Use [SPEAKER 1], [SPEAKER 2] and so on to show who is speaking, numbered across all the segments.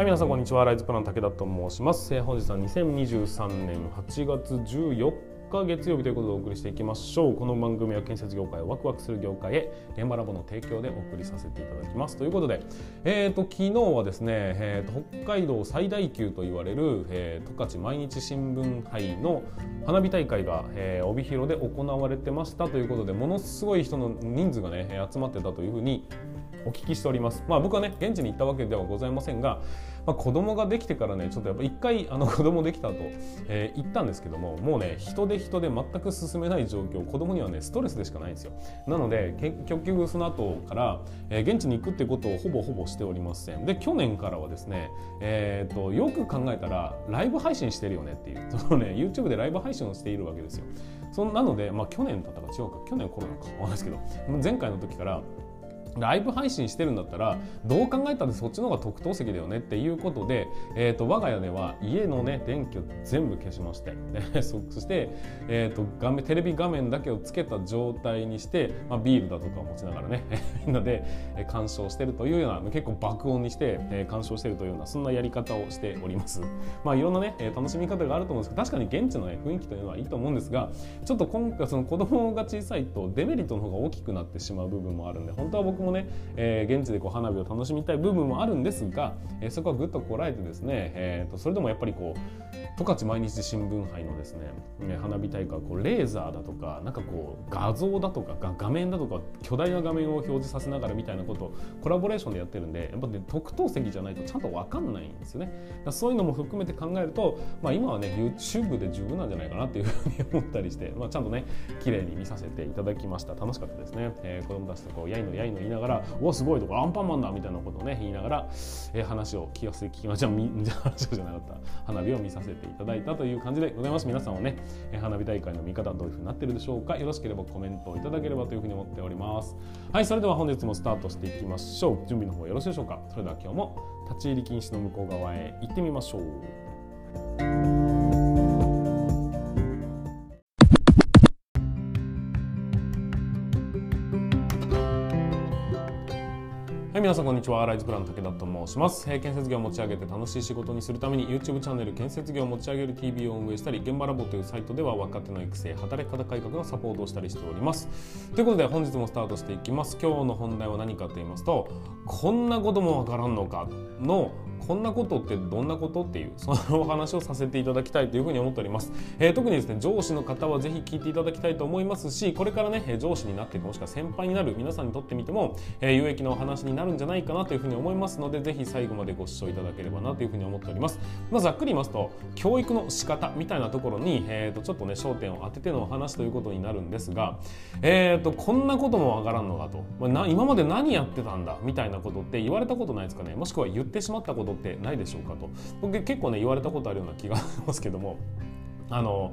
[SPEAKER 1] はい、皆さんこんにちは。ライズプラン武田と申します。えー本日は2023年8月14日月曜日ということでお送りしていきましょう。この番組は建設業界をワクワクする業界へ現場ラボの提供でお送りさせていただきます。ということで、えー、と昨日はですね、えー、と北海道最大級と言われる、えー、十勝毎日新聞杯の花火大会が、えー帯広で行われてましたということで、ものすごい人の人数がね集まってたというふうにお聞きしております。まあ僕はね現地に行ったわけではございませんが、まあ、子供ができてからねちょっとやっぱ一回あの子供できたと、えー行ったんですけどももうね人で人で全く進めない状況子供にはねストレスでしかないんですよ。なので結局その後から、えー現地に行くってことをほぼほぼしておりません。で去年からはですね、えー、とよく考えたらライブ配信してるよねっていうそのね YouTube でライブ配信をしているわけですよ。そんなので、まあ、去年だったか違うか去年コロナかわかんないですけど前回の時からライブ配信してるんだったらどう考えたってそっちの方が特等席だよねっていうことで、えー、と我が家では家のね電気を全部消しましてそ そして、えー、と画面テレビ画面だけをつけた状態にして、まあ、ビールだとかを持ちながらね みんなで鑑賞してるというような結構爆音にして、え鑑賞してるというようなそんなやり方をしております。まあいろんなね、楽しみ方があると思うんですけど確かに現地の、ね、雰囲気というのはいいと思うんですがちょっと今回その子供が小さいとデメリットの方が大きくなってしまう部分もあるんで本当は僕もね、えー現地でこう花火を楽しみたい部分もあるんですが、えーそこはぐっとこらえてですね、えーとそれでもやっぱりこう十勝毎日新聞杯のですね、え花火大会はこうレーザーだとかなんかこう画像だとかが画面だとか巨大な画面を表示させながらみたいなことをコラボレーションでやってるんでやっぱね特等席じゃないとちゃんと分かんないんですよね。だそういうのも含めて考えると、まあ、今はね YouTube で十分なんじゃないかなっていうふうに思ったりして、まあ、ちゃんとね綺麗に見させていただきました楽しかったですね、えー子供たちとこうやいのやいのいながら「おわすごい」とか「アンパンマンだ」みたいなことをね言いながら、えー話を聞かせて聞きまじゃ 話じゃなかった。花火を見させていただいたという感じでございます。皆さんはね、えー花火大会の見方どういうふうになってるでしょうか。よろしければコメントをいただければというふうに思っております。はいそれでは本日もスタートしていきましょう。準備の方よろしいでしょうか。それでは今日も立ち入り禁止の向こう側へ行ってみましょう。はい、皆さんこんにちは。ライズプラン武田と申します。えー建設業を持ち上げて楽しい仕事にするために YouTube チャンネル建設業を持ち上げる TV を運営したり、現場ラボというサイトでは若手の育成、働き方改革のサポートをしたりしております。ということで本日もスタートしていきます。今日の本題は何かと言いますと、こんなこともわからんのかのこんなことってどんなことっていうそのお話をさせていただきたいというふうに思っております、えー特にですね上司の方はぜひ聞いていただきたいと思いますしこれからね上司になっていくもしくは先輩になる皆さんにとってみても、えー有益なお話になるんじゃないかなというふうに思いますのでぜひ最後までご視聴いただければなというふうに思っております。まあざっくり言いますと教育の仕方みたいなところに、えー、とちょっとね焦点を当ててのお話ということになるんですが、えー、とこんなこともわからんのかと、まあ、な今まで何やってたんだみたいなことって言われたことないですかね。もしくは言ってしまったことってないでしょうかと。僕結構ね言われたことあるような気がしますけども。あの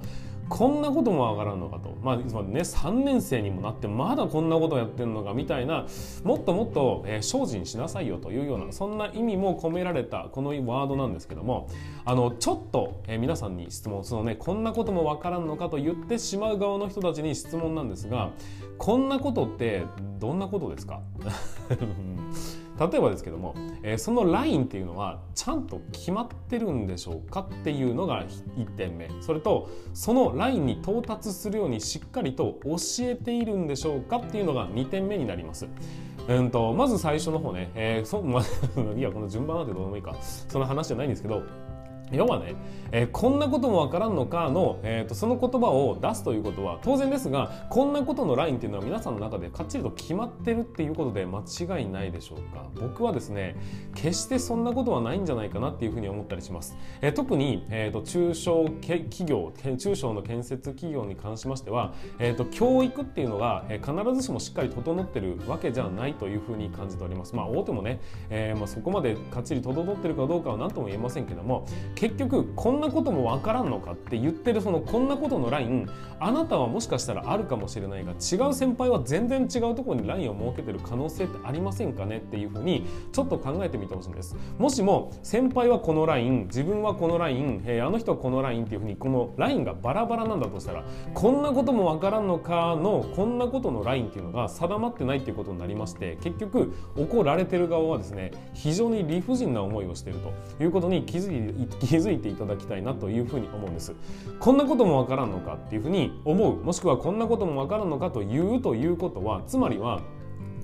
[SPEAKER 1] こんなこともわからんのかと、まあつまりね、3年生にもなってまだこんなことやってんのかみたいなもっともっと、えー精進しなさいよというようなそんな意味も込められたこのワードなんですけども。あのちょっと、えー皆さんに質問そのねこんなこともわからんのかと言ってしまう側の人たちに質問なんですがこんなことってどんなことですか？例えばですけども、えーそのラインっていうのはちゃんと決まってるんでしょうかっていうのが1点目それとそのラインに到達するようにしっかりと教えているんでしょうかっていうのが2点目になります。うんとまず最初の方ね、えーそま いやこの順番なんてどうでもいいかその話じゃないんですけど要はね、えーこんなこともわからんのかの、えーとその言葉を出すということは当然ですがこんなことのラインっていうのは皆さんの中でかっちりと決まってるっていうことで間違いないでしょうか。僕はですね決してそんなことはないんじゃないかなっていうふうに思ったりします、えー特に、えーと中小企業中小の建設企業に関しましては、えーと教育っていうのが、え必ずしもしっかり整ってるわけじゃないというふうに感じております。まあ大手もね、えーまあ、そこまでかっちり整ってるかどうかは何とも言えませんけども結局こんなこともわからんのかって言ってるそのこんなことのラインあなたはもしかしたらあるかもしれないが違う先輩は全然違うところにラインを設けてる可能性ってありませんかねっていうふうにちょっと考えてみてほしいんです。もしも先輩はこのライン自分はこのライン、えー、あの人はこのラインっていうふうにこのラインがバラバラなんだとしたらこんなこともわからんのかのこんなことのラインっていうのが定まってないっていうことになりまして結局怒られてる側はですね非常に理不尽な思いをしてるということに気づい気づいていただきたいなというふうに思うんです。こんなこともわからんのかっていうふうに思う。もしくはこんなこともわからんのかというということはつまりは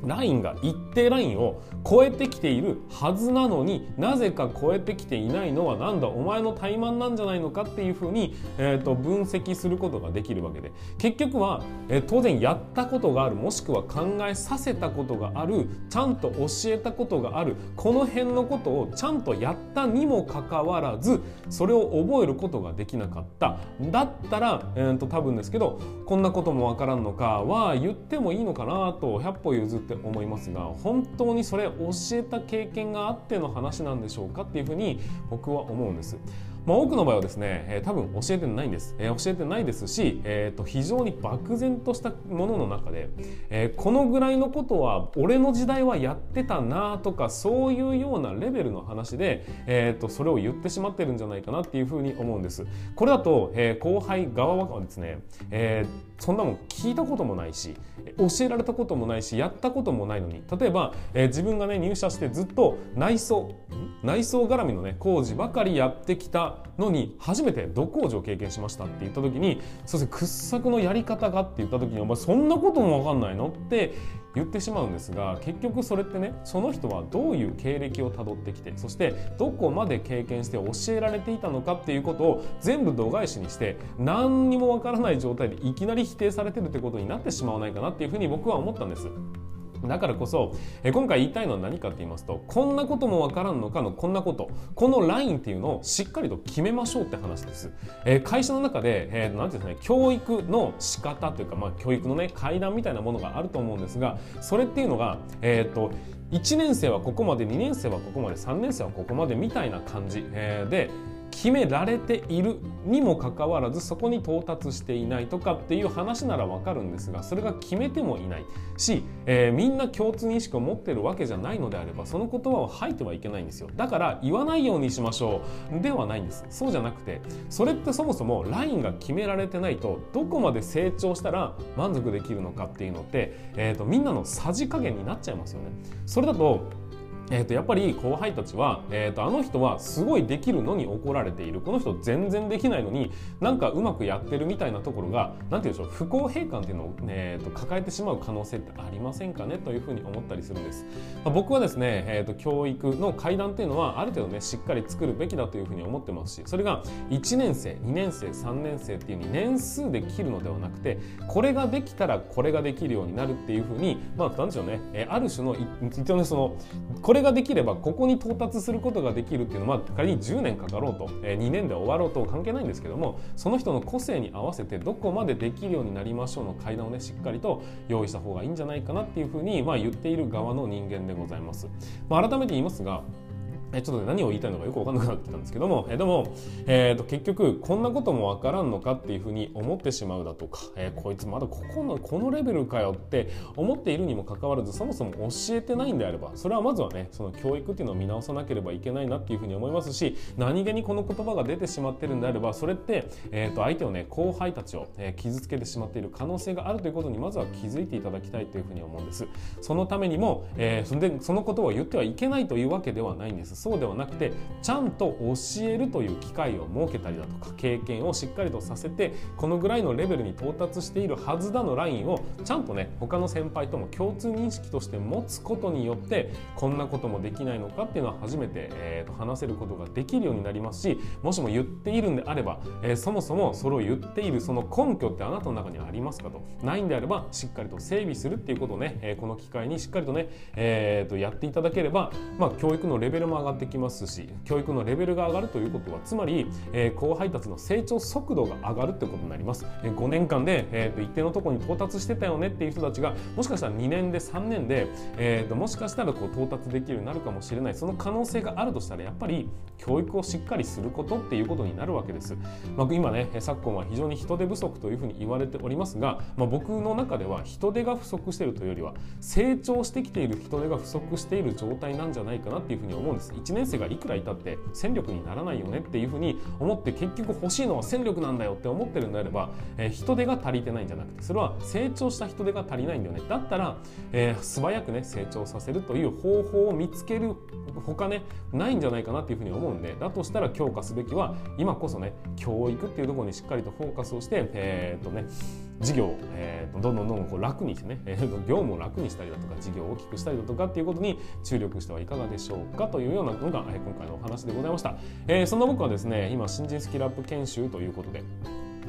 [SPEAKER 1] ラインが一定ラインを超えてきているはずなのになぜか超えてきていないのはなんだお前の怠慢なんじゃないのかっていうふうに、えーと、分析することができるわけで。結局は、えー、当然やったことがあるもしくは考えさせたことがあるちゃんと教えたことがあるこの辺のことをちゃんとやったにもかかわらずそれを覚えることができなかった。だったら、えーと多分ですけどこんなこともわからんのかは言ってもいいのかなと100歩譲ってって思いますが本当にそれ教えた経験があっての話なんでしょうかっていうふうに僕は思うんです。まあ、多くの場合はですね、えー、多分教えてないんです、えー、教えてないですし、えー、と非常に漠然としたものの中で、えー、このぐらいのことは俺の時代はやってたなとかそういうようなレベルの話で、えー、とそれを言ってしまってるんじゃないかなっていうふうに思うんですこれだと、えー、後輩側はですね、えー、そんなもん聞いたこともないし教えられたこともないしやったこともないのに。例えば、えー、自分がね入社してずっと内装内装絡みのね工事ばかりやってきたのに初めて土工事を経験しましたって言った時にそして掘削のやり方がって言った時にお前そんなことも分かんないのって言ってしまうんですが結局それってねその人はどういう経歴をたどってきてそしてどこまで経験して教えられていたのかっていうことを全部度外視にして何にもわからない状態でいきなり否定されてるってことになってしまわないかなっていうふうに僕は思ったんです。だからこそ、え今回言いたいのは何かって言いますとこんなこともわからんのかのこんなことこのラインっていうのをしっかりと決めましょうって話です、えー、会社の中で、えー、なんていうんですかね教育の仕方というか、まあ、教育のね階段みたいなものがあると思うんですがそれっていうのが、えーと、1年生はここまで2年生はここまで3年生はここまでみたいな感じ、えー、で決められているにもかかわらずそこに到達していないとかっていう話ならわかるんですがそれが決めてもいない。し、えー、みんな共通認識を持ってるわけじゃないのであればその言葉を吐いてはいけないんですよ。だから言わないようにしましょうではないんですそうじゃなくてそれってそもそもラインが決められてないとどこまで成長したら満足できるのかっていうのって、えーと、みんなのさじ加減になっちゃいますよね。それだとえー、とやっぱり後輩たちは、えー、とあの人はすごいできるのに怒られている。この人全然できないのになんかうまくやってるみたいなところが何て言うんでしょう不公平感っていうのを、えー、と抱えてしまう可能性ってありませんかね？というふうに思ったりするんです、まあ、僕はですね、えー、と教育の階段っていうのはある程度ねしっかり作るべきだというふうに思ってますしそれが1年生2年生3年生っていうに年数で切るのではなくてこれができたらこれができるようになるっていうふうにまあ何でしょうね、え、ある種の一応ねそのこれこれができればここに到達することができるっていうのは仮に10年かかろうと、え2年で終わろうと関係ないんですけどもその人の個性に合わせてどこまでできるようになりましょうの階段をねしっかりと用意した方がいいんじゃないかなっていうふうに、まあ、言っている側の人間でございます。まあ、改めて言いますがちょっと、ね、何を言いたいのかよく分かんなくなってきたんですけども、えでも、えーと、結局こんなことも分からんのかっていうふうに思ってしまうだとか、えー、こいつまだここのこのレベルかよって思っているにもかかわらずそもそも教えてないんであればそれはまずはねその教育っていうのを見直さなければいけないなっていうふうに思いますし何気にこの言葉が出てしまってるんであればそれって、えーと、相手をね後輩たちを、え、傷つけてしまっている可能性があるということにまずは気づいていただきたいというふうに思うんです。そのためにも、えー、そんでそのことを言ってはいけないというわけではないんです。そうではなくてちゃんと教えるという機会を設けたりだとか経験をしっかりとさせてこのぐらいのレベルに到達しているはずだのラインをちゃんとね他の先輩とも共通認識として持つことによってこんなこともできないのかっていうのは初めて、えー、と話せることができるようになりますしもしも言っているんであれば、えー、そもそもそれを言っているその根拠ってあなたの中にありますかと。ないんであればしっかりと整備するっていうことをね、えー、この機会にしっかりとね、えー、とやっていただければ、まあ、教育のレベルも上がってきますし教育のレベルが上がるということはつまり、えー、高配達の成長速度が上がるってことになります、えー、5年間で、えーと、一定のところに到達してたよねっていう人たちがもしかしたら2年で3年で、えーと、もしかしたらこう到達できるようになるかもしれない。その可能性があるとしたらやっぱり教育をしっかりすることっていうことになるわけです、まあ、今ね昨今は非常に人手不足というふうに言われておりますが、まあ、僕の中では人手が不足しているというよりは成長してきている人手が不足している状態なんじゃないかなっていうふうに思うんです。1年生がいくらいたって戦力にならないよねっていうふうに思って結局欲しいのは戦力なんだよって思ってるんであれば、えー、人手が足りてないんじゃなくてそれは成長した人手が足りないんだよね。だったら、えー、素早くね成長させるという方法を見つける他ねないんじゃないかなっていうふうに思うんでだとしたら強化すべきは今こそね教育っていうところにしっかりとフォーカスをしてえー、っとね事業を、えー、どんどんどんどんこう楽にしてね、えー、業務を楽にしたりだとか事業を大きくしたりだとかっていうことに注力してはいかがでしょうかというようなのが、えー、今回のお話でございました、えー、そんな僕はですね今新人スキルアップ研修ということで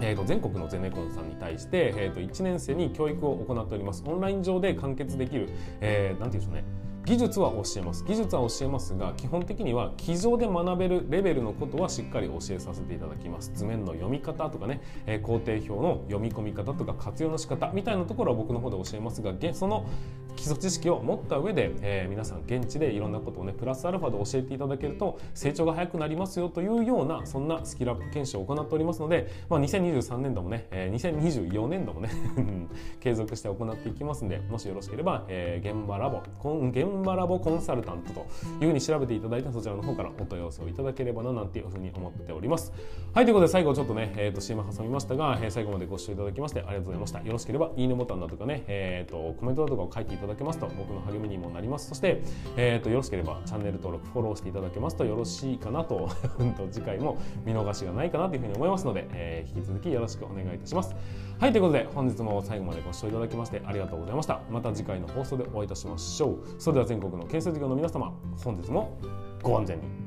[SPEAKER 1] えー、と全国のゼネコンさんに対して、えー、と1年生に教育を行っております。オンライン上で完結できる、えー、なんていうんでしょうね。技術は教えます。技術は教えます。が基本的には机上で学べるレベルのことはしっかり教えさせていただきます。図面の読み方とかね、え、工程表の読み込み方とか活用の仕方みたいなところは僕の方で教えますがその基礎知識を持った上で、えー、皆さん現地でいろんなことをねプラスアルファで教えていただけると成長が早くなりますよというようなそんなスキルアップ研修を行っておりますので、まあ、2023年度もね、えー、2024年度もね継続して行っていきますんでもしよろしければ、えー、現場ラボ現場ラボコンサルタントというふうに調べていただいてそちらの方からお問い合わせをいただければななんていうふうに思っております。はいということで最後ちょっとね、えー、と CM 挟みましたが、えー、最後までご視聴いただきましてありがとうございました。よろしければいいねボタンだとかね、えー、とコメントだとかを書いていただけますと僕の励みにもなります。そして、えー、とよろしければチャンネル登録フォローしていただけますとよろしいかなと次回も見逃しがないかなというふうに思いますので、えー、引き続きよろしくお願いいたします。はいということで本日も最後までご視聴いただきましてありがとうございました。また次回の放送でお会いいたしましょう。それでは全国の建設業の皆様本日もご安全に。